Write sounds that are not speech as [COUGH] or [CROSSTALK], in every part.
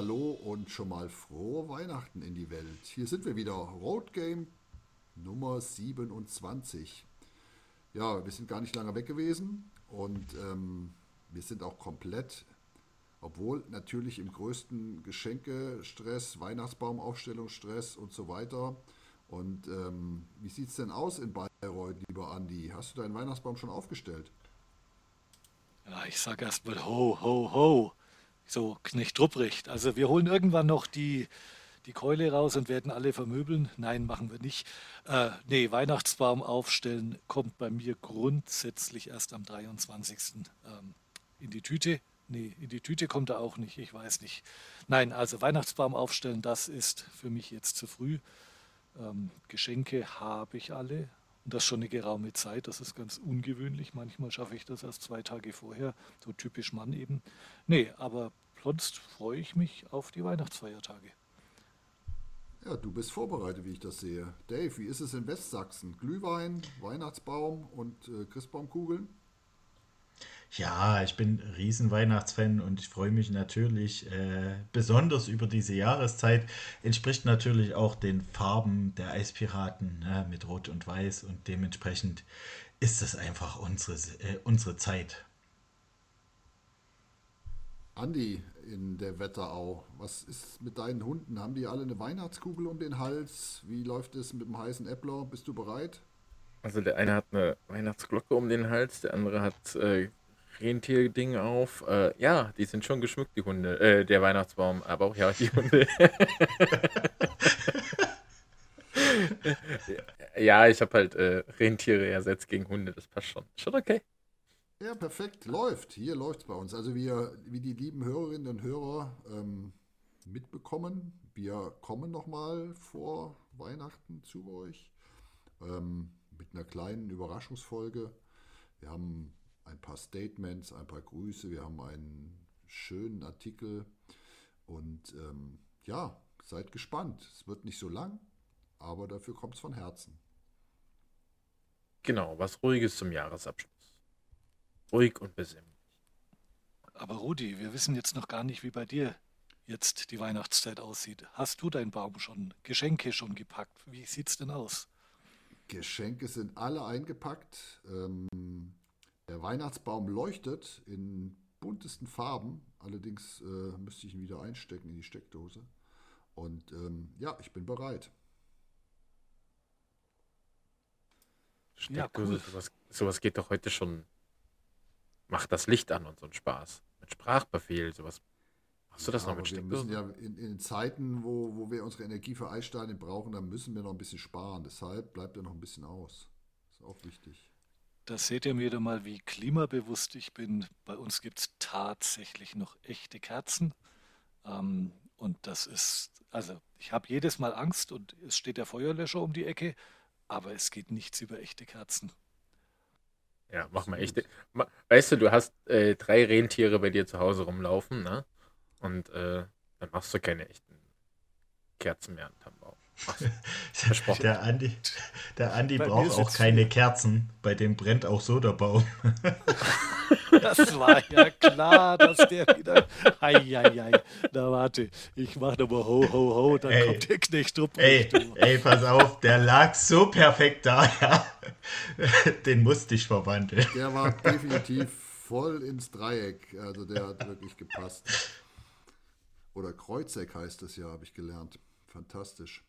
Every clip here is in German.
Hallo und schon mal frohe Weihnachten in die Welt. Hier sind wir wieder, Road Game Nummer 27. Ja, wir sind gar nicht lange weg gewesen und ähm, wir sind auch komplett, obwohl natürlich im größten Geschenkestress, Weihnachtsbaumaufstellungsstress und so weiter. Und ähm, wie sieht es denn aus in Bayreuth, lieber Andi? Hast du deinen Weihnachtsbaum schon aufgestellt? Ja, ich sage erstmal ho, ho, ho. So, Knecht Rupprecht. Also wir holen irgendwann noch die, die Keule raus und werden alle vermöbeln. Nein, machen wir nicht. Äh, nee, Weihnachtsbaum aufstellen kommt bei mir grundsätzlich erst am 23. Ähm, in die Tüte. Nee, in die Tüte kommt er auch nicht, ich weiß nicht. Nein, also Weihnachtsbaum aufstellen, das ist für mich jetzt zu früh. Ähm, Geschenke habe ich alle, und das schon eine geraume Zeit. Das ist ganz ungewöhnlich. Manchmal schaffe ich das erst zwei Tage vorher. So typisch Mann eben. Nee, aber sonst freue ich mich auf die Weihnachtsfeiertage. Ja, du bist vorbereitet, wie ich das sehe. Dave, wie ist es in Westsachsen? Glühwein, Weihnachtsbaum und äh, Christbaumkugeln? Ja, ich bin Riesen-Weihnachtsfan und ich freue mich natürlich äh, besonders über diese Jahreszeit. Entspricht natürlich auch den Farben der Eispiraten ne, mit Rot und Weiß und dementsprechend ist es einfach unsere, äh, unsere Zeit. Andi in der Wetterau, was ist mit deinen Hunden? Haben die alle eine Weihnachtskugel um den Hals? Wie läuft es mit dem heißen Äppler? Bist du bereit? Also der eine hat eine Weihnachtsglocke um den Hals, der andere hat äh, Rentier-Ding auf. Äh, ja, die sind schon geschmückt, die Hunde. Äh, der Weihnachtsbaum, aber auch ja, die Hunde. [LAUGHS] ja, ich habe halt äh, Rentiere ersetzt gegen Hunde, das passt schon. Schon okay. Ja, perfekt. Läuft. Hier läuft es bei uns. Also wir, wie die lieben Hörerinnen und Hörer ähm, mitbekommen, wir kommen nochmal vor Weihnachten zu euch ähm, mit einer kleinen Überraschungsfolge. Wir haben ein paar Statements, ein paar Grüße, wir haben einen schönen Artikel und ähm, ja, seid gespannt. Es wird nicht so lang, aber dafür kommt es von Herzen. Genau, was Ruhiges zum Jahresabschluss. Ruhig und besinnlich. Aber Rudi, wir wissen jetzt noch gar nicht, wie bei dir jetzt die Weihnachtszeit aussieht. Hast du deinen Baum schon, Geschenke schon gepackt? Wie sieht es denn aus? Geschenke sind alle eingepackt. Ähm, der Weihnachtsbaum leuchtet in buntesten Farben. Allerdings äh, müsste ich ihn wieder einstecken in die Steckdose. Und ähm, ja, ich bin bereit. Steckdose, ja, cool. sowas, sowas geht doch heute schon. Macht das Licht an und so ein Spaß. Mit Sprachbefehl, sowas. Machst du das ja, noch mit Steckdosen? Wir müssen ja in, in Zeiten, wo, wo wir unsere Energie für Eissteine brauchen, dann müssen wir noch ein bisschen sparen. Deshalb bleibt er noch ein bisschen aus. Ist auch wichtig. Da seht ihr wieder mal, wie klimabewusst ich bin. Bei uns gibt es tatsächlich noch echte Kerzen. Ähm, und das ist, also ich habe jedes Mal Angst und es steht der Feuerlöscher um die Ecke, aber es geht nichts über echte Kerzen. Ja, mach mal echte. Weißt du, du hast äh, drei Rentiere bei dir zu Hause rumlaufen, ne? Und äh, dann machst du keine echten Kerzen mehr an Tannenbaum. Versprochen. Der Andi, der Andi braucht auch keine Kerzen, bei dem brennt auch so der Baum. [LAUGHS] Das war ja klar, dass der wieder. Eieiei. Na warte, ich mach nochmal ho, ho, ho, dann ey, kommt der Knecht rum. Ey, ey, pass auf, der lag so perfekt da, ja. Den musste ich verwandeln. Der war definitiv voll ins Dreieck. Also der hat wirklich gepasst. Oder Kreuzeck heißt es ja, habe ich gelernt. Fantastisch.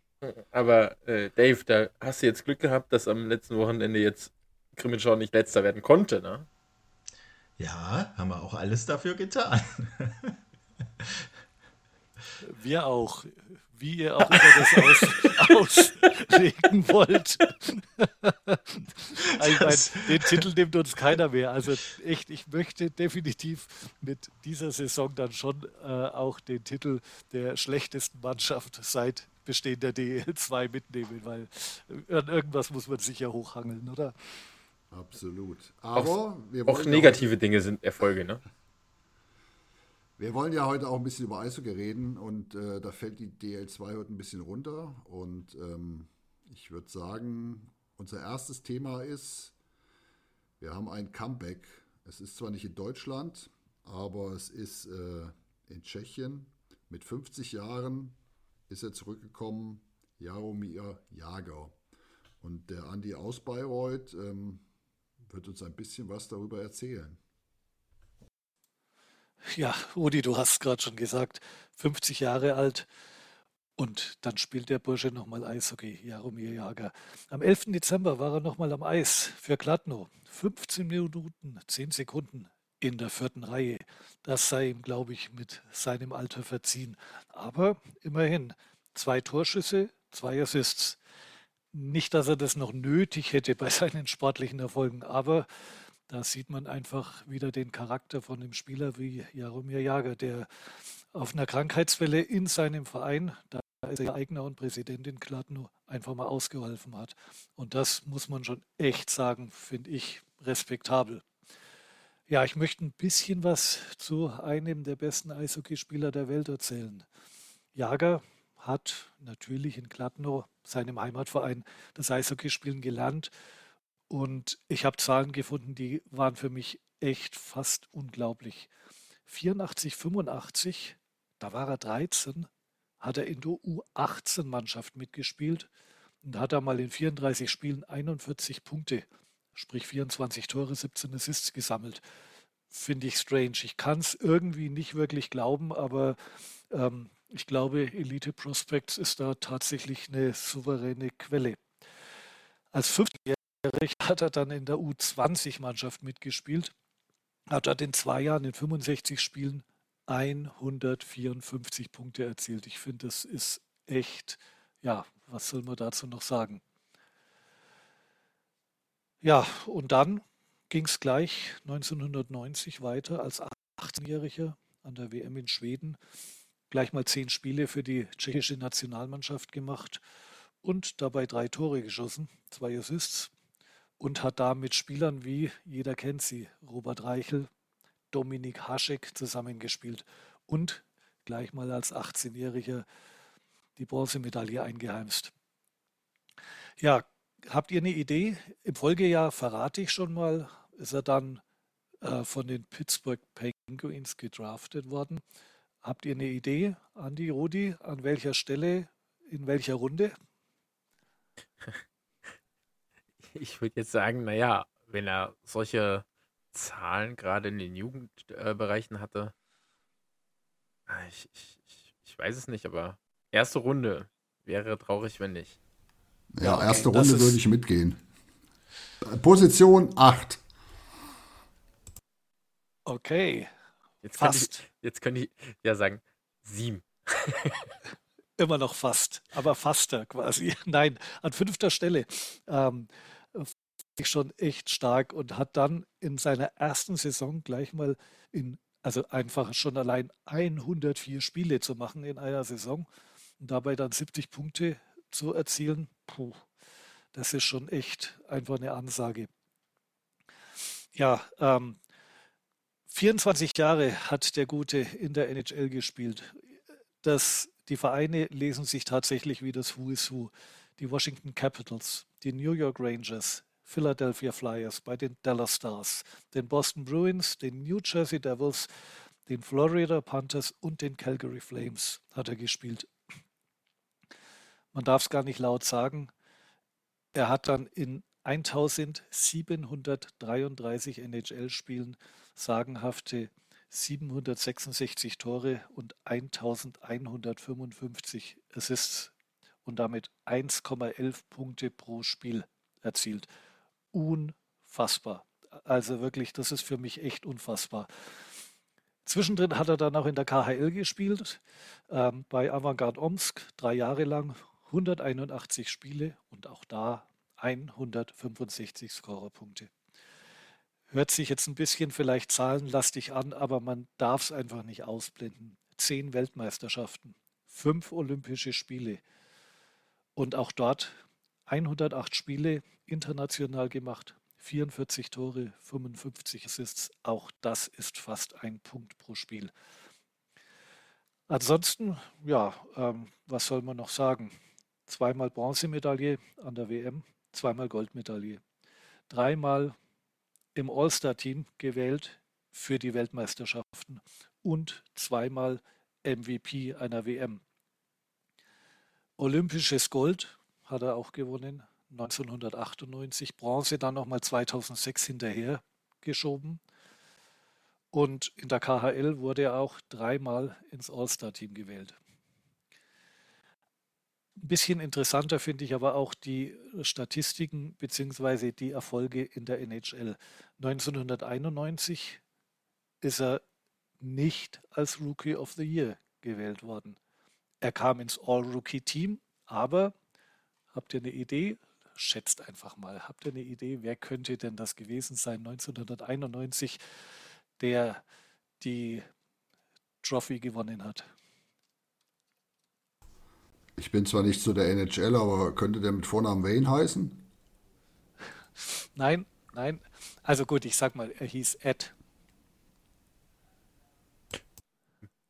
Aber äh, Dave, da hast du jetzt Glück gehabt, dass am letzten Wochenende jetzt Grimmenschau nicht letzter werden konnte, ne? Ja, haben wir auch alles dafür getan. wir auch. Wie ihr auch immer das aus, [LAUGHS] auslegen wollt. [LAUGHS] also, mein, den Titel nimmt uns keiner mehr. Also echt, ich möchte definitiv mit dieser Saison dann schon äh, auch den Titel der schlechtesten Mannschaft seit bestehender DL2 mitnehmen, weil an irgendwas muss man sich ja hochhangeln, oder? Absolut. Aber auch, wir auch negative Dinge sind Erfolge, ne? Wir wollen ja heute auch ein bisschen über Eishockey reden und äh, da fällt die DL2 heute ein bisschen runter. Und ähm, ich würde sagen, unser erstes Thema ist, wir haben ein Comeback. Es ist zwar nicht in Deutschland, aber es ist äh, in Tschechien Mit 50 Jahren ist er zurückgekommen, Jaromir Jager. Und der Andi aus Bayreuth ähm, wird uns ein bisschen was darüber erzählen. Ja, Udi, du hast gerade schon gesagt, 50 Jahre alt. Und dann spielt der Bursche nochmal Eishockey, Jaromir Jager. Am 11. Dezember war er nochmal am Eis für Gladno. 15 Minuten, 10 Sekunden in der vierten Reihe. Das sei ihm, glaube ich, mit seinem Alter verziehen. Aber immerhin, zwei Torschüsse, zwei Assists. Nicht, dass er das noch nötig hätte bei [LAUGHS] seinen sportlichen Erfolgen, aber da sieht man einfach wieder den Charakter von dem Spieler wie Jaromir Jager, der auf einer Krankheitswelle in seinem Verein, da ist er Eigner und Präsident in Kladno, einfach mal ausgeholfen hat. Und das muss man schon echt sagen, finde ich respektabel. Ja, ich möchte ein bisschen was zu einem der besten Eishockeyspieler der Welt erzählen. Jager hat natürlich in Kladno, seinem Heimatverein, das Eishockeyspielen gelernt und ich habe Zahlen gefunden, die waren für mich echt fast unglaublich. 84, 85, da war er 13, hat er in der U18-Mannschaft mitgespielt und hat er mal in 34 Spielen 41 Punkte, sprich 24 Tore, 17 Assists gesammelt. Finde ich strange. Ich kann es irgendwie nicht wirklich glauben, aber ähm, ich glaube, Elite Prospects ist da tatsächlich eine souveräne Quelle. Als 50 hat er dann in der U20-Mannschaft mitgespielt, hat dort in zwei Jahren in 65 Spielen 154 Punkte erzielt. Ich finde, das ist echt, ja, was soll man dazu noch sagen? Ja, und dann ging es gleich 1990 weiter als 18-Jähriger an der WM in Schweden. Gleich mal zehn Spiele für die tschechische Nationalmannschaft gemacht und dabei drei Tore geschossen, zwei Assists und hat da mit Spielern wie, jeder kennt sie, Robert Reichel, Dominik Haschek zusammengespielt und gleich mal als 18-Jähriger die Bronzemedaille eingeheimst. Ja, habt ihr eine Idee? Im Folgejahr verrate ich schon mal, ist er dann äh, von den Pittsburgh Penguins gedraftet worden. Habt ihr eine Idee, Andi, Rudi, an welcher Stelle, in welcher Runde? [LAUGHS] ich würde jetzt sagen, naja, wenn er solche Zahlen gerade in den Jugendbereichen hatte, ah, ich, ich, ich weiß es nicht, aber erste Runde wäre traurig, wenn nicht. Ja, okay, erste Runde würde ich mitgehen. Position 8. Okay. Jetzt fast. Könnte ich, jetzt könnte ich ja sagen, 7. [LAUGHS] Immer noch fast, aber faster quasi. [LAUGHS] Nein, an fünfter Stelle. Ähm, schon echt stark und hat dann in seiner ersten Saison gleich mal in, also einfach schon allein 104 Spiele zu machen in einer Saison und dabei dann 70 Punkte zu erzielen, puh, das ist schon echt einfach eine Ansage. Ja, ähm, 24 Jahre hat der Gute in der NHL gespielt. Das, die Vereine lesen sich tatsächlich wie das Who is Who. Die Washington Capitals, die New York Rangers, Philadelphia Flyers, bei den Dallas Stars, den Boston Bruins, den New Jersey Devils, den Florida Panthers und den Calgary Flames hat er gespielt. Man darf es gar nicht laut sagen. Er hat dann in 1733 NHL-Spielen sagenhafte 766 Tore und 1155 Assists und damit 1,11 Punkte pro Spiel erzielt unfassbar. Also wirklich, das ist für mich echt unfassbar. Zwischendrin hat er dann auch in der KHL gespielt, ähm, bei Avantgarde Omsk, drei Jahre lang, 181 Spiele und auch da 165 Scorerpunkte. Hört sich jetzt ein bisschen vielleicht zahlenlastig an, aber man darf es einfach nicht ausblenden. Zehn Weltmeisterschaften, fünf Olympische Spiele und auch dort 108 Spiele international gemacht, 44 Tore, 55 Assists. Auch das ist fast ein Punkt pro Spiel. Ansonsten, ja, ähm, was soll man noch sagen? Zweimal Bronzemedaille an der WM, zweimal Goldmedaille, dreimal im All-Star-Team gewählt für die Weltmeisterschaften und zweimal MVP einer WM. Olympisches Gold hat er auch gewonnen, 1998. Bronze dann nochmal 2006 hinterher geschoben. Und in der KHL wurde er auch dreimal ins All-Star-Team gewählt. Ein bisschen interessanter finde ich aber auch die Statistiken bzw. die Erfolge in der NHL. 1991 ist er nicht als Rookie of the Year gewählt worden. Er kam ins All-Rookie-Team, aber habt ihr eine Idee? Schätzt einfach mal. Habt ihr eine Idee, wer könnte denn das gewesen sein 1991, der die Trophy gewonnen hat? Ich bin zwar nicht zu der NHL, aber könnte der mit Vornamen Wayne heißen? Nein, nein. Also gut, ich sag mal, er hieß Ed.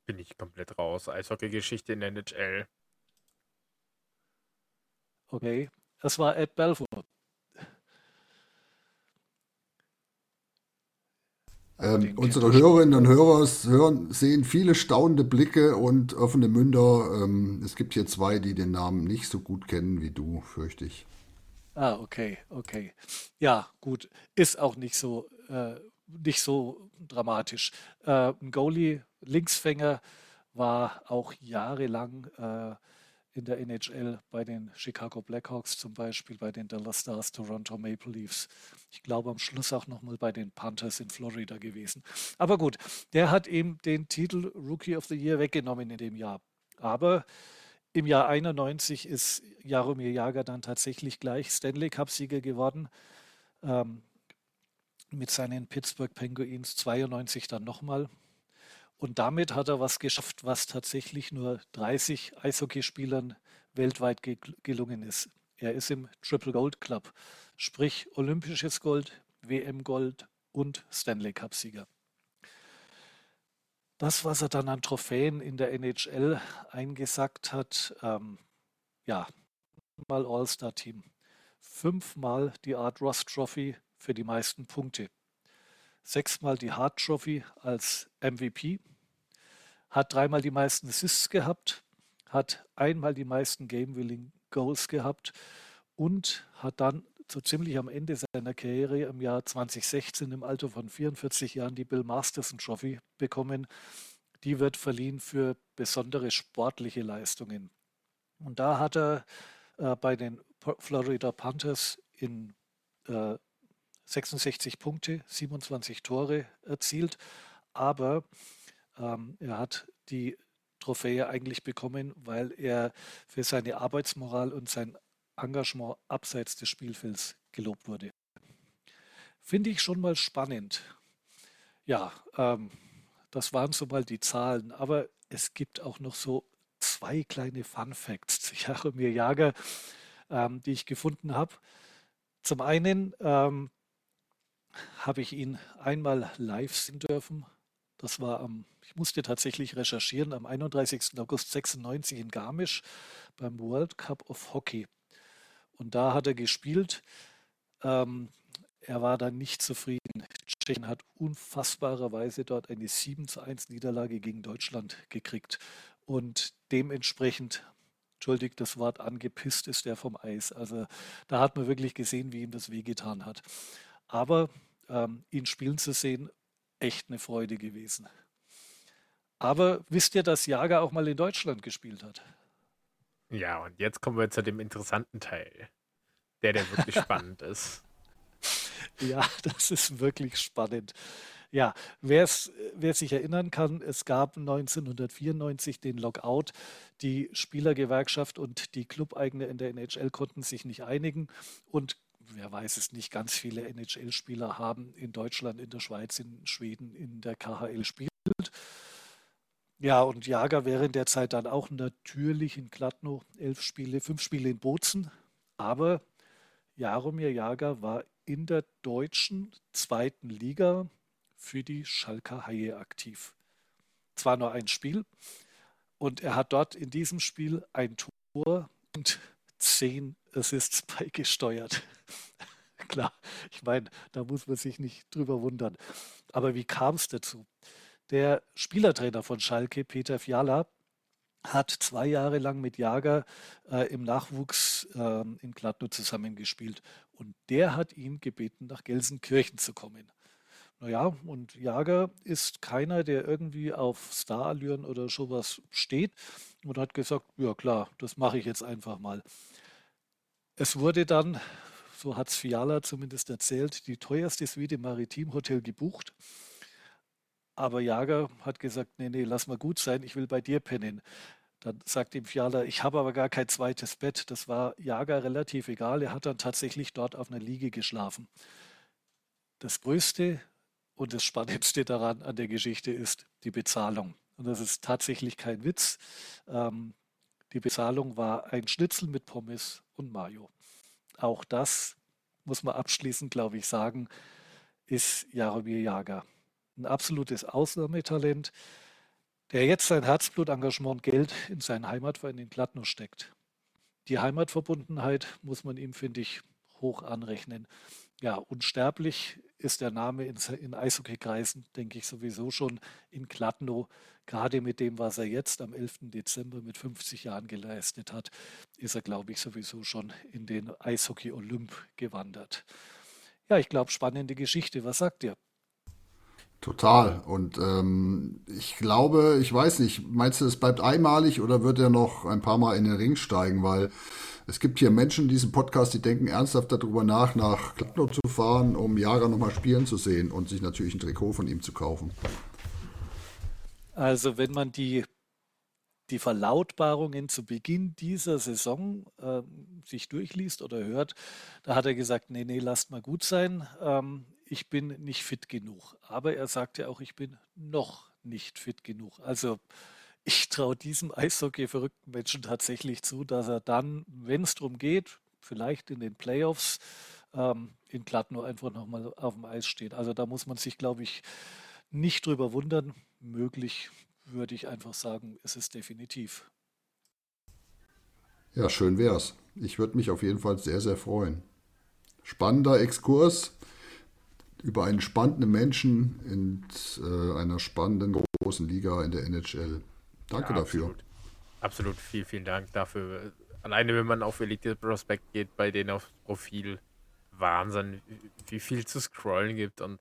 Bin ich komplett raus. Eishockey-Geschichte in der NHL. Okay, das war Ed Belfort. Ähm, unsere Hörerinnen und Hörer hören, sehen viele staunende Blicke und offene Münder. Ähm, es gibt hier zwei, die den Namen nicht so gut kennen wie du, fürchte ich. Ah, okay, okay. Ja, gut. Ist auch nicht so, äh, nicht so dramatisch. Äh, ein Goalie, Linksfänger, war auch jahrelang äh, in der NHL bei den Chicago Blackhawks zum Beispiel, bei den Dallas Stars, Toronto Maple Leafs. Ich glaube am Schluss auch nochmal bei den Panthers in Florida gewesen. Aber gut, der hat eben den Titel Rookie of the Year weggenommen in dem Jahr. Aber im Jahr 91 ist Jaromir Jager dann tatsächlich gleich Stanley Cup-Sieger geworden. Ähm, mit seinen Pittsburgh Penguins 92 dann nochmal und damit hat er was geschafft, was tatsächlich nur 30 Eishockeyspielern weltweit ge gelungen ist. Er ist im Triple Gold Club, sprich olympisches Gold, WM Gold und Stanley Cup Sieger. Das, was er dann an Trophäen in der NHL eingesackt hat, ähm, ja, mal All-Star-Team. Fünfmal die Art Ross Trophy für die meisten Punkte. Sechsmal die Hart Trophy als MVP hat dreimal die meisten Assists gehabt, hat einmal die meisten Game-Winning Goals gehabt und hat dann so ziemlich am Ende seiner Karriere im Jahr 2016 im Alter von 44 Jahren die Bill Masterson Trophy bekommen. Die wird verliehen für besondere sportliche Leistungen. Und da hat er äh, bei den Florida Panthers in äh, 66 Punkte, 27 Tore erzielt, aber ähm, er hat die Trophäe eigentlich bekommen, weil er für seine Arbeitsmoral und sein Engagement abseits des Spielfelds gelobt wurde. Finde ich schon mal spannend. Ja, ähm, das waren so mal die Zahlen, aber es gibt auch noch so zwei kleine Fun Facts zu [LAUGHS] Jaromir Jager, ähm, die ich gefunden habe. Zum einen ähm, habe ich ihn einmal live sehen dürfen das war am, ich musste tatsächlich recherchieren, am 31. August 96 in Garmisch beim World Cup of Hockey. Und da hat er gespielt. Ähm, er war dann nicht zufrieden. Tschechien hat unfassbarerweise dort eine 7 zu 1 Niederlage gegen Deutschland gekriegt. Und dementsprechend, entschuldigt das Wort, angepisst ist er vom Eis. Also da hat man wirklich gesehen, wie ihm das wehgetan hat. Aber ähm, ihn spielen zu sehen, echt eine Freude gewesen. Aber wisst ihr, dass Jager auch mal in Deutschland gespielt hat? Ja, und jetzt kommen wir zu dem interessanten Teil, der, der wirklich [LAUGHS] spannend ist. Ja, das ist wirklich spannend. Ja, wer sich erinnern kann, es gab 1994 den Lockout. Die Spielergewerkschaft und die Clubeigene in der NHL konnten sich nicht einigen und wer weiß es nicht, ganz viele NHL-Spieler haben in Deutschland, in der Schweiz, in Schweden in der KHL gespielt. Ja, und Jager während der Zeit dann auch natürlich in Gladno elf Spiele, fünf Spiele in Bozen. Aber Jaromir Jager war in der deutschen zweiten Liga für die Schalker Haie aktiv. Zwar nur ein Spiel und er hat dort in diesem Spiel ein Tor und zehn Assists [LAUGHS] beigesteuert. Klar, ich meine, da muss man sich nicht drüber wundern. Aber wie kam es dazu? Der Spielertrainer von Schalke, Peter Fiala, hat zwei Jahre lang mit Jager äh, im Nachwuchs äh, in Gladno zusammengespielt. Und der hat ihn gebeten, nach Gelsenkirchen zu kommen. Naja, und Jager ist keiner, der irgendwie auf Starallüren oder sowas steht und hat gesagt, ja klar, das mache ich jetzt einfach mal. Es wurde dann, so hat es Fiala zumindest erzählt, die teuerste Suite im Maritimhotel gebucht. Aber Jager hat gesagt, nee, nee, lass mal gut sein, ich will bei dir pennen. Dann sagt ihm Fiala, ich habe aber gar kein zweites Bett. Das war Jager relativ egal. Er hat dann tatsächlich dort auf einer Liege geschlafen. Das Größte und das Spannendste daran an der Geschichte ist die Bezahlung. Und das ist tatsächlich kein Witz. Ähm, die Bezahlung war ein Schnitzel mit Pommes und Mayo. Auch das muss man abschließend, glaube ich, sagen, ist Jaromir Jager ein absolutes Ausnahmetalent, der jetzt sein Herzblut, Engagement Geld in seinen Heimatverein in Gladno steckt. Die Heimatverbundenheit muss man ihm, finde ich, hoch anrechnen. Ja, unsterblich ist der Name in, in Eishockeykreisen, denke ich sowieso schon in Gladno. Gerade mit dem, was er jetzt am 11. Dezember mit 50 Jahren geleistet hat, ist er, glaube ich, sowieso schon in den Eishockey-Olymp gewandert. Ja, ich glaube, spannende Geschichte. Was sagt ihr? Total. Und ähm, ich glaube, ich weiß nicht, meinst du, es bleibt einmalig oder wird er noch ein paar Mal in den Ring steigen? Weil es gibt hier Menschen in diesem Podcast, die denken ernsthaft darüber nach, nach Klappno zu fahren, um Jager nochmal spielen zu sehen und sich natürlich ein Trikot von ihm zu kaufen. Also wenn man die, die Verlautbarungen zu Beginn dieser Saison äh, sich durchliest oder hört, da hat er gesagt, nee, nee, lasst mal gut sein. Ähm, ich bin nicht fit genug. Aber er sagt ja auch, ich bin noch nicht fit genug. Also ich traue diesem Eishockey-verrückten Menschen tatsächlich zu, dass er dann, wenn es darum geht, vielleicht in den Playoffs ähm, in Gladno einfach nochmal auf dem Eis steht. Also da muss man sich, glaube ich, nicht drüber wundern. Möglich würde ich einfach sagen, es ist definitiv. Ja, schön wär's. Ich würde mich auf jeden Fall sehr, sehr freuen. Spannender Exkurs über einen spannenden Menschen in äh, einer spannenden großen Liga in der NHL. Danke ja, dafür. Absolut. absolut, vielen, vielen Dank dafür. Alleine wenn man auf Elite Prospect geht, bei denen auf Profil Wahnsinn, wie viel zu scrollen gibt und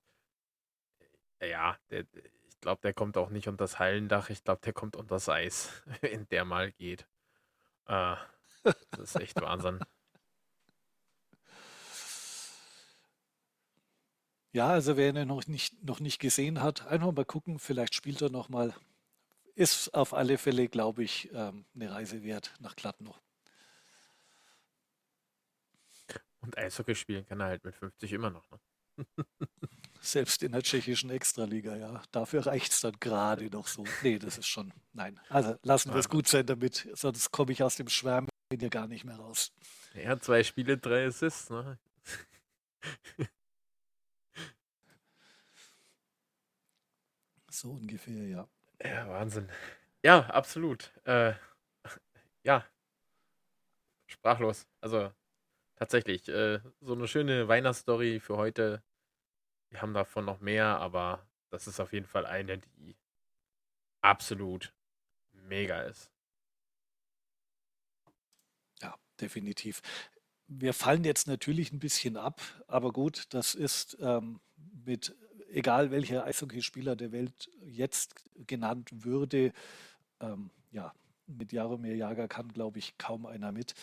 ja, der, ich glaube, der kommt auch nicht unter das Hallendach, ich glaube, der kommt unter das Eis, [LAUGHS] wenn der mal geht. Äh, das ist echt Wahnsinn. Ja, also wer ihn noch nicht, noch nicht gesehen hat, einfach mal gucken, vielleicht spielt er noch mal. Ist auf alle Fälle, glaube ich, ähm, eine Reise wert nach Gladno. Und Eishockey spielen kann er halt mit 50 immer noch. Ne? [LAUGHS] Selbst in der tschechischen Extraliga, ja. Dafür reicht es dann gerade noch so. Nee, das ist schon. Nein. Also lassen wir es gut sein damit, sonst komme ich aus dem Schwärmen ja gar nicht mehr raus. Ja, zwei Spiele, drei Assists, ne? [LAUGHS] So ungefähr, ja. Ja, Wahnsinn. Ja, absolut. Äh, [LAUGHS] ja, sprachlos. Also tatsächlich, äh, so eine schöne Weihnachtsstory für heute. Wir haben davon noch mehr, aber das ist auf jeden Fall eine, die absolut mega ist. Ja, definitiv. Wir fallen jetzt natürlich ein bisschen ab, aber gut, das ist ähm, mit egal welcher Eishockeyspieler der Welt jetzt genannt würde, ähm, ja, mit Jaromir Jager kann, glaube ich, kaum einer mit.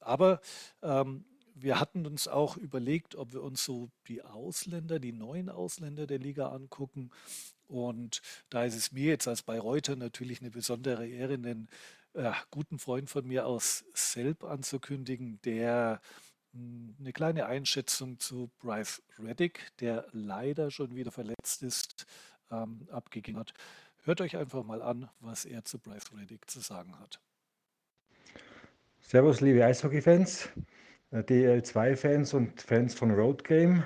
Aber ähm, wir hatten uns auch überlegt, ob wir uns so die Ausländer, die neuen Ausländer der Liga angucken. Und da ist es mir jetzt als Bayreuther natürlich eine besondere Ehre, einen äh, guten Freund von mir aus Selb anzukündigen, der eine kleine Einschätzung zu Bryce Reddick, der leider schon wieder verletzt ist, ähm, abgegeben hat. Hört euch einfach mal an, was er zu Bryce Reddick zu sagen hat. Servus, liebe Eishockey-Fans, äh, DL2-Fans und Fans von Road Game.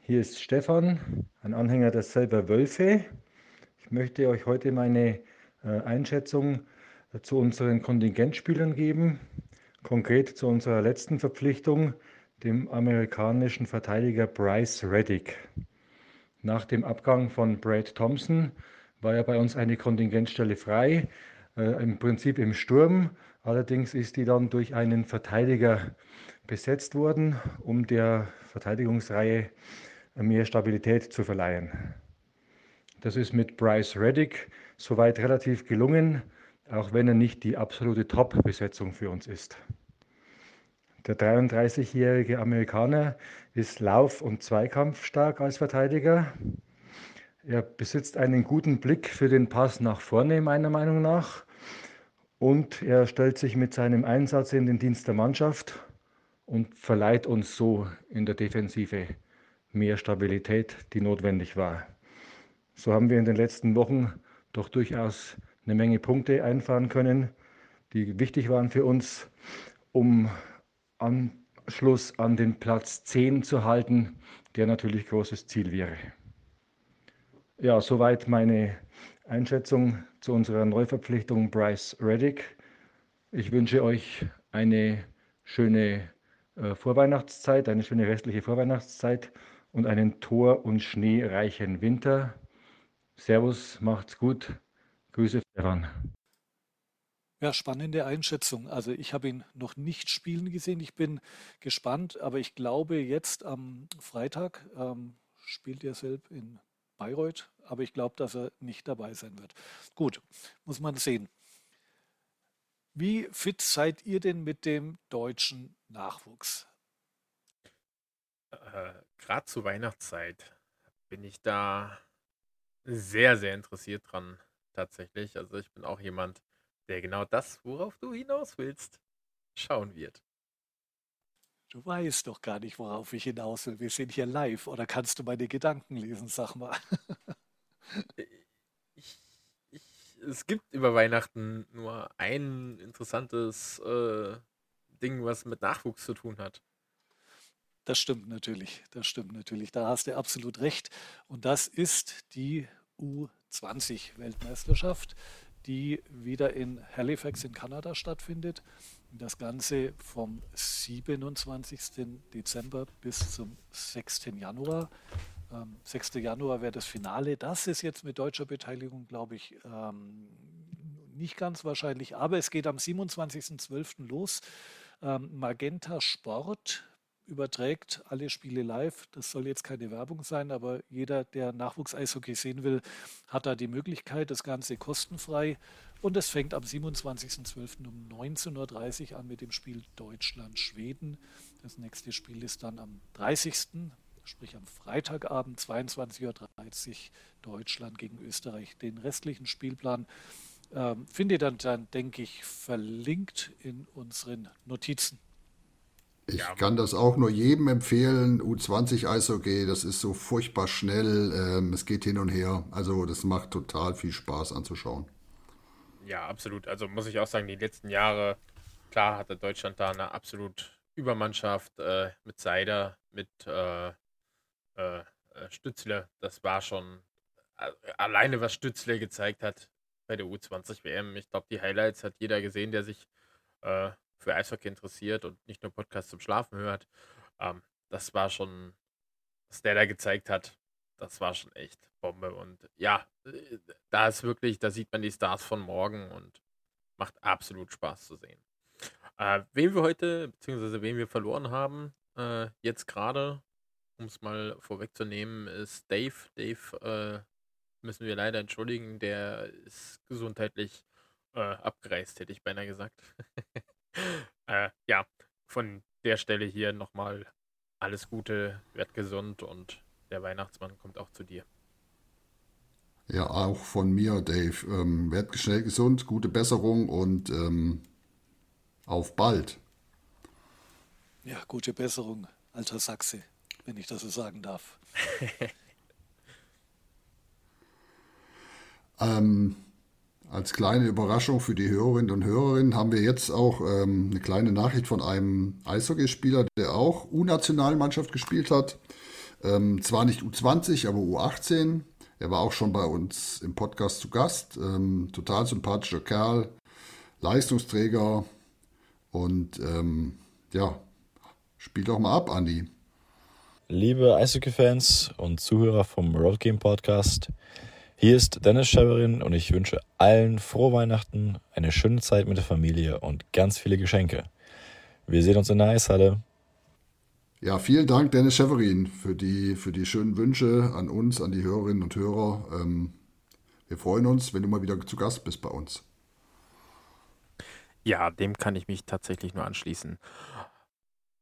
Hier ist Stefan, ein Anhänger der Selber Wölfe. Ich möchte euch heute meine äh, Einschätzung äh, zu unseren Kontingentspielern geben Konkret zu unserer letzten Verpflichtung, dem amerikanischen Verteidiger Bryce Reddick. Nach dem Abgang von Brad Thompson war ja bei uns eine Kontingentstelle frei, äh, im Prinzip im Sturm. Allerdings ist die dann durch einen Verteidiger besetzt worden, um der Verteidigungsreihe mehr Stabilität zu verleihen. Das ist mit Bryce Reddick soweit relativ gelungen, auch wenn er nicht die absolute Top-Besetzung für uns ist. Der 33-jährige Amerikaner ist lauf- und zweikampfstark als Verteidiger. Er besitzt einen guten Blick für den Pass nach vorne, meiner Meinung nach. Und er stellt sich mit seinem Einsatz in den Dienst der Mannschaft und verleiht uns so in der Defensive mehr Stabilität, die notwendig war. So haben wir in den letzten Wochen doch durchaus eine Menge Punkte einfahren können, die wichtig waren für uns, um Anschluss an den Platz 10 zu halten, der natürlich großes Ziel wäre. Ja, soweit meine Einschätzung zu unserer Neuverpflichtung Bryce Reddick. Ich wünsche euch eine schöne äh, Vorweihnachtszeit, eine schöne restliche Vorweihnachtszeit und einen tor- und schneereichen Winter. Servus, macht's gut. Grüße, Stefan. Ja, spannende Einschätzung. Also ich habe ihn noch nicht spielen gesehen. Ich bin gespannt, aber ich glaube jetzt am Freitag ähm, spielt er selbst in Bayreuth, aber ich glaube, dass er nicht dabei sein wird. Gut, muss man sehen. Wie fit seid ihr denn mit dem deutschen Nachwuchs? Äh, Gerade zur Weihnachtszeit bin ich da sehr, sehr interessiert dran, tatsächlich. Also ich bin auch jemand, der genau das, worauf du hinaus willst, schauen wird. Du weißt doch gar nicht, worauf ich hinaus will. Wir sind hier live. Oder kannst du meine Gedanken lesen, sag mal. [LAUGHS] Ich, ich, es gibt über Weihnachten nur ein interessantes äh, Ding, was mit Nachwuchs zu tun hat. Das stimmt natürlich. Das stimmt natürlich. Da hast du absolut recht. Und das ist die U20-Weltmeisterschaft, die wieder in Halifax in Kanada stattfindet. Das Ganze vom 27. Dezember bis zum 6. Januar. Ähm, 6. Januar wäre das Finale. Das ist jetzt mit deutscher Beteiligung, glaube ich, ähm, nicht ganz wahrscheinlich, aber es geht am 27.12. los. Ähm, Magenta Sport überträgt alle Spiele live. Das soll jetzt keine Werbung sein, aber jeder, der Nachwuchs-Eishockey sehen will, hat da die Möglichkeit. Das Ganze kostenfrei. Und es fängt am 27.12. um 19.30 Uhr an mit dem Spiel Deutschland-Schweden. Das nächste Spiel ist dann am 30., sprich am Freitagabend, 22.30 Uhr, Deutschland gegen Österreich. Den restlichen Spielplan ähm, findet ihr dann, dann, denke ich, verlinkt in unseren Notizen. Ich ja, kann das auch nur jedem empfehlen. U20 Eishockey, das ist so furchtbar schnell. Ähm, es geht hin und her. Also das macht total viel Spaß anzuschauen. Ja, absolut. Also muss ich auch sagen, die letzten Jahre, klar hatte Deutschland da eine absolut Übermannschaft äh, mit Seider, mit äh, äh, äh Stützle. Das war schon äh, alleine, was Stützle gezeigt hat bei der U20 WM. Ich glaube, die Highlights hat jeder gesehen, der sich äh, für Eishockey interessiert und nicht nur Podcasts zum Schlafen hört. Ähm, das war schon, was der da gezeigt hat, das war schon echt Bombe. Und ja, äh, da ist wirklich, da sieht man die Stars von morgen und macht absolut Spaß zu sehen. Äh, wen wir heute, beziehungsweise wen wir verloren haben, äh, jetzt gerade, um es mal vorwegzunehmen, ist Dave. Dave äh, müssen wir leider entschuldigen, der ist gesundheitlich äh, abgereist, hätte ich beinahe gesagt. [LAUGHS] [LAUGHS] Äh, ja, von der Stelle hier nochmal alles Gute, werd gesund und der Weihnachtsmann kommt auch zu dir. Ja, auch von mir, Dave. Ähm, werd schnell gesund, gute Besserung und ähm, auf bald. Ja, gute Besserung, alter Sachse, wenn ich das so sagen darf. [LAUGHS] ähm, als kleine Überraschung für die Hörerinnen und Hörer haben wir jetzt auch ähm, eine kleine Nachricht von einem Eishockeyspieler, der auch U-Nationalmannschaft gespielt hat. Ähm, zwar nicht U20, aber U18. Er war auch schon bei uns im Podcast zu Gast. Ähm, total sympathischer Kerl, Leistungsträger und ähm, ja, spielt doch mal ab, Andi. Liebe Eishockey-Fans und Zuhörer vom Road Game Podcast, Hier ist Dennis Scheverin und ich wünsche allen frohe Weihnachten, eine schöne Zeit mit der Familie und ganz viele Geschenke. Wir sehen uns in der Eishalle. Ja, vielen Dank, Dennis Scheverin, für die, für die schönen Wünsche an uns, an die Hörerinnen und Hörer. Ähm, wir freuen uns, wenn du mal wieder zu Gast bist bei uns. Ja, dem kann ich mich tatsächlich nur anschließen.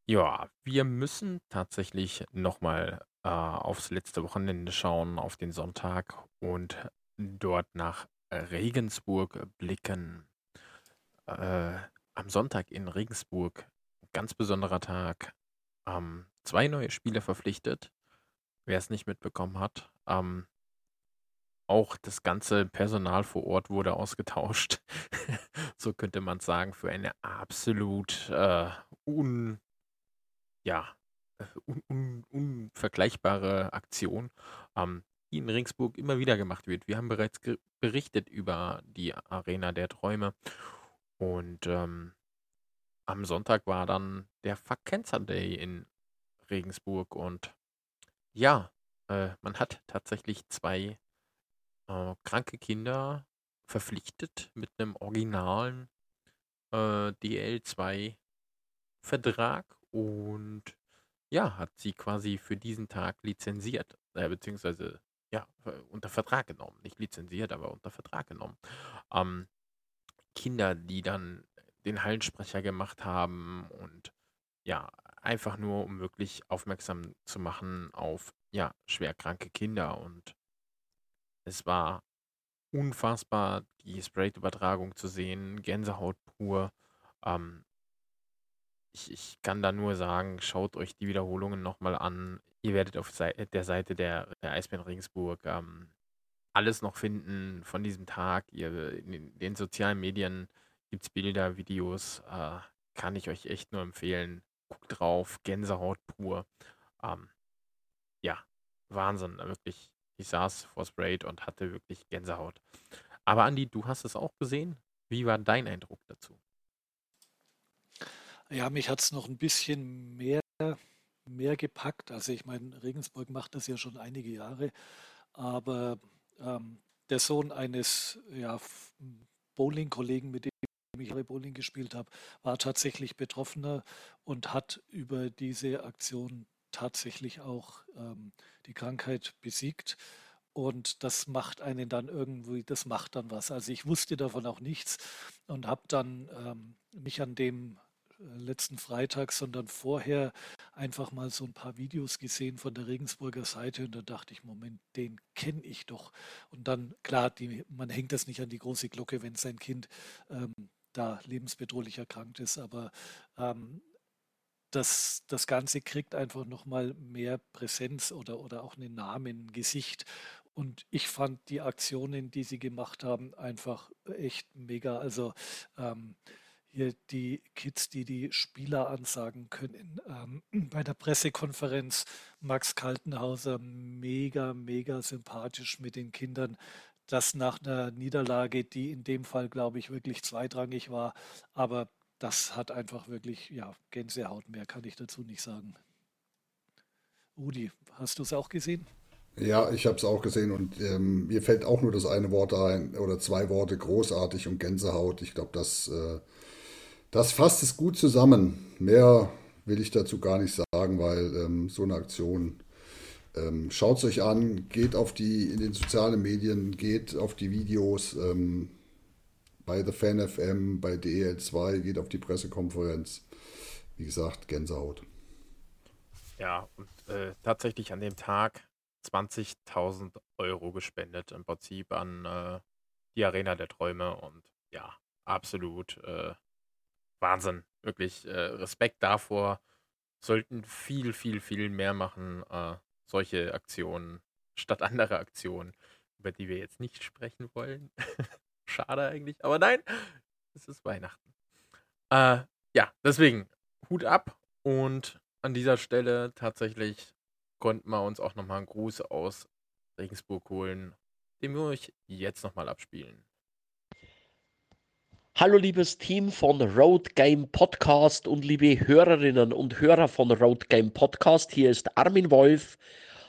Ja, wir müssen tatsächlich nochmal äh, aufs letzte Wochenende schauen, auf den Sonntag und dort nach Regensburg blicken. Äh, am Sonntag in Regensburg, ganz besonderer Tag, ähm, zwei neue Spieler verpflichtet. Wer es nicht mitbekommen hat, ähm, auch das ganze Personal vor Ort wurde ausgetauscht. [LAUGHS] so könnte man sagen, für eine absolut äh, un, ja, un, un, unvergleichbare Aktion, ähm, die in Ringsburg immer wieder gemacht wird. Wir haben bereits berichtet über die Arena der Träume. Und ähm, am Sonntag war dann der Fuck Cancer Day in Regensburg. Und ja, äh, man hat tatsächlich zwei äh, kranke Kinder verpflichtet mit einem originalen äh, DL2-Vertrag und ja, hat sie quasi für diesen Tag lizenziert, äh, beziehungsweise ja, unter Vertrag genommen. Nicht lizenziert, aber unter Vertrag genommen. Ähm, Kinder, die dann den Hallensprecher gemacht haben und ja, einfach nur, um wirklich aufmerksam zu machen auf ja, schwerkranke Kinder und es war unfassbar, die Sprayed-Übertragung zu sehen, Gänsehaut pur. Ähm, ich, ich kann da nur sagen, schaut euch die Wiederholungen nochmal an. Ihr werdet auf der Seite der, der Eisbären Regensburg ähm, alles noch finden von diesem Tag. Ihr, in den sozialen Medien gibt es Bilder, Videos. Äh, kann ich euch echt nur empfehlen. Guckt drauf, Gänsehaut pur. Ähm, ja, Wahnsinn, wirklich ich saß vor Sprayed und hatte wirklich Gänsehaut. Aber Andi, du hast es auch gesehen. Wie war dein Eindruck dazu? Ja, mich hat es noch ein bisschen mehr, mehr gepackt. Also ich meine, Regensburg macht das ja schon einige Jahre, aber ähm, der Sohn eines ja, Bowling-Kollegen, mit dem ich Bowling gespielt habe, war tatsächlich Betroffener und hat über diese Aktion tatsächlich auch ähm, die Krankheit besiegt. Und das macht einen dann irgendwie, das macht dann was. Also ich wusste davon auch nichts und habe dann ähm, mich an dem letzten Freitag, sondern vorher einfach mal so ein paar Videos gesehen von der Regensburger Seite und da dachte ich, Moment, den kenne ich doch. Und dann, klar, die, man hängt das nicht an die große Glocke, wenn sein Kind ähm, da lebensbedrohlich erkrankt ist, aber ähm, das, das Ganze kriegt einfach nochmal mehr Präsenz oder, oder auch einen Namen, ein Gesicht. Und ich fand die Aktionen, die sie gemacht haben, einfach echt mega. Also ähm, hier die Kids, die die Spieler ansagen können. Ähm, [CLEARS THROAT] bei der Pressekonferenz Max Kaltenhauser mega, mega sympathisch mit den Kindern. Das nach einer Niederlage, die in dem Fall, glaube ich, wirklich zweitrangig war, aber das hat einfach wirklich, ja, Gänsehaut. Mehr kann ich dazu nicht sagen. Udi, hast du es auch gesehen? Ja, ich habe es auch gesehen und ähm, mir fällt auch nur das eine Wort ein oder zwei Worte, großartig und Gänsehaut. Ich glaube, das, äh, das fasst es gut zusammen. Mehr will ich dazu gar nicht sagen, weil ähm, so eine Aktion, ähm, schaut es euch an, geht auf die, in den sozialen Medien, geht auf die Videos, ähm, bei The Fan FM, bei DEL2, geht auf die Pressekonferenz. Wie gesagt, Gänsehaut. Ja, und äh, tatsächlich an dem Tag 20.000 Euro gespendet, im Prinzip an äh, die Arena der Träume und ja, absolut äh, Wahnsinn. Wirklich äh, Respekt davor. Sollten viel, viel, viel mehr machen, äh, solche Aktionen, statt andere Aktionen, über die wir jetzt nicht sprechen wollen. [LAUGHS] Schade eigentlich. Aber nein, es ist Weihnachten. Äh, ja, deswegen Hut ab. Und an dieser Stelle tatsächlich konnten wir uns auch nochmal einen Gruß aus Regensburg holen, den wir euch jetzt nochmal abspielen. Hallo liebes Team von Road Game Podcast und liebe Hörerinnen und Hörer von Road Game Podcast. Hier ist Armin Wolf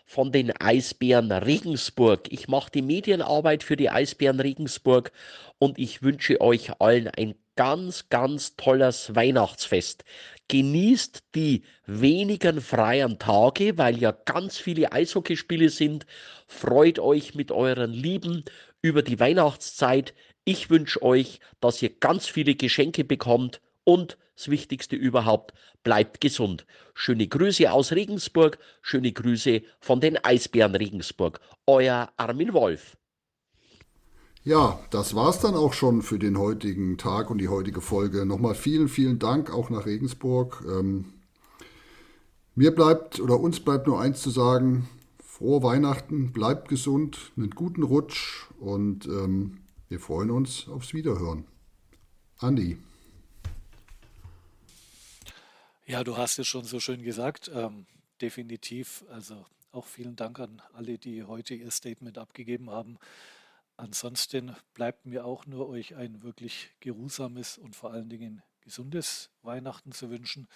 von den Eisbären Regensburg. Ich mache die Medienarbeit für die Eisbären Regensburg und ich wünsche euch allen ein ganz, ganz tolles Weihnachtsfest. Genießt die wenigen freien Tage, weil ja ganz viele Eishockeyspiele sind. Freut euch mit euren Lieben über die Weihnachtszeit. Ich wünsche euch, dass ihr ganz viele Geschenke bekommt und das Wichtigste überhaupt, bleibt gesund. Schöne Grüße aus Regensburg, schöne Grüße von den Eisbären Regensburg. Euer Armin Wolf. Ja, das war's dann auch schon für den heutigen Tag und die heutige Folge. Nochmal vielen, vielen Dank auch nach Regensburg. Ähm, mir bleibt oder uns bleibt nur eins zu sagen: Frohe Weihnachten, bleibt gesund, einen guten Rutsch und ähm, wir freuen uns aufs Wiederhören. Andi. Ja, du hast es schon so schön gesagt. Ähm, definitiv. Also auch vielen Dank an alle, die heute ihr Statement abgegeben haben. Ansonsten bleibt mir auch nur euch ein wirklich geruhsames und vor allen Dingen gesundes Weihnachten zu wünschen.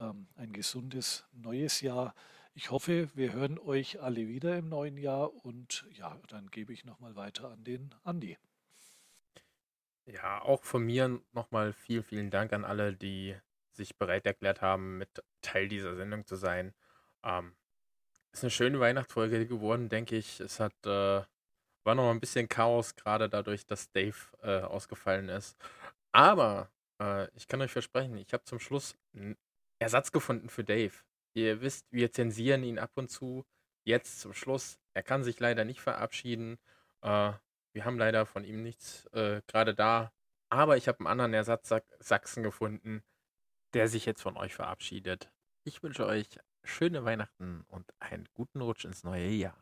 Ähm, ein gesundes neues Jahr. Ich hoffe, wir hören euch alle wieder im neuen Jahr und ja, dann gebe ich nochmal weiter an den Andi. Ja, auch von mir nochmal viel, vielen Dank an alle, die sich bereit erklärt haben, mit Teil dieser Sendung zu sein. Ähm, ist eine schöne Weihnachtsfolge geworden, denke ich. Es hat äh, war noch ein bisschen Chaos, gerade dadurch, dass Dave äh, ausgefallen ist. Aber äh, ich kann euch versprechen, ich habe zum Schluss einen Ersatz gefunden für Dave. Ihr wisst, wir zensieren ihn ab und zu. Jetzt zum Schluss. Er kann sich leider nicht verabschieden. Äh, wir haben leider von ihm nichts äh, gerade da. Aber ich habe einen anderen Ersatz Sachsen gefunden der sich jetzt von euch verabschiedet. Ich wünsche euch schöne Weihnachten und einen guten Rutsch ins neue Jahr.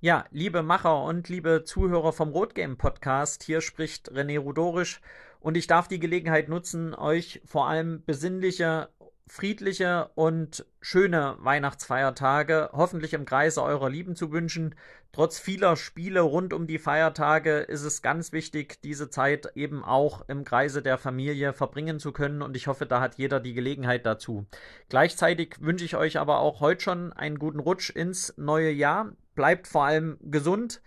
Ja, liebe Macher und liebe Zuhörer vom Rotgame Podcast, hier spricht René Rudorisch und ich darf die Gelegenheit nutzen, euch vor allem besinnliche friedliche und schöne Weihnachtsfeiertage, hoffentlich im Kreise eurer Lieben zu wünschen. Trotz vieler Spiele rund um die Feiertage ist es ganz wichtig, diese Zeit eben auch im Kreise der Familie verbringen zu können und ich hoffe, da hat jeder die Gelegenheit dazu. Gleichzeitig wünsche ich euch aber auch heute schon einen guten Rutsch ins neue Jahr. Bleibt vor allem gesund.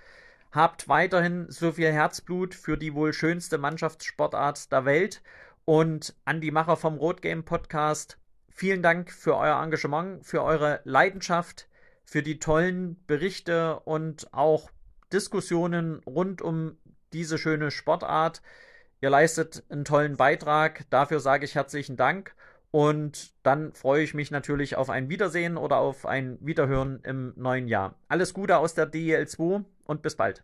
Habt weiterhin so viel Herzblut für die wohl schönste Mannschaftssportart der Welt. Und an die Macher vom Rotgame Podcast, Vielen Dank für euer Engagement, für eure Leidenschaft, für die tollen Berichte und auch Diskussionen rund um diese schöne Sportart. Ihr leistet einen tollen Beitrag. Dafür sage ich herzlichen Dank. Und dann freue ich mich natürlich auf ein Wiedersehen oder auf ein Wiederhören im neuen Jahr. Alles Gute aus der DEL2 und bis bald.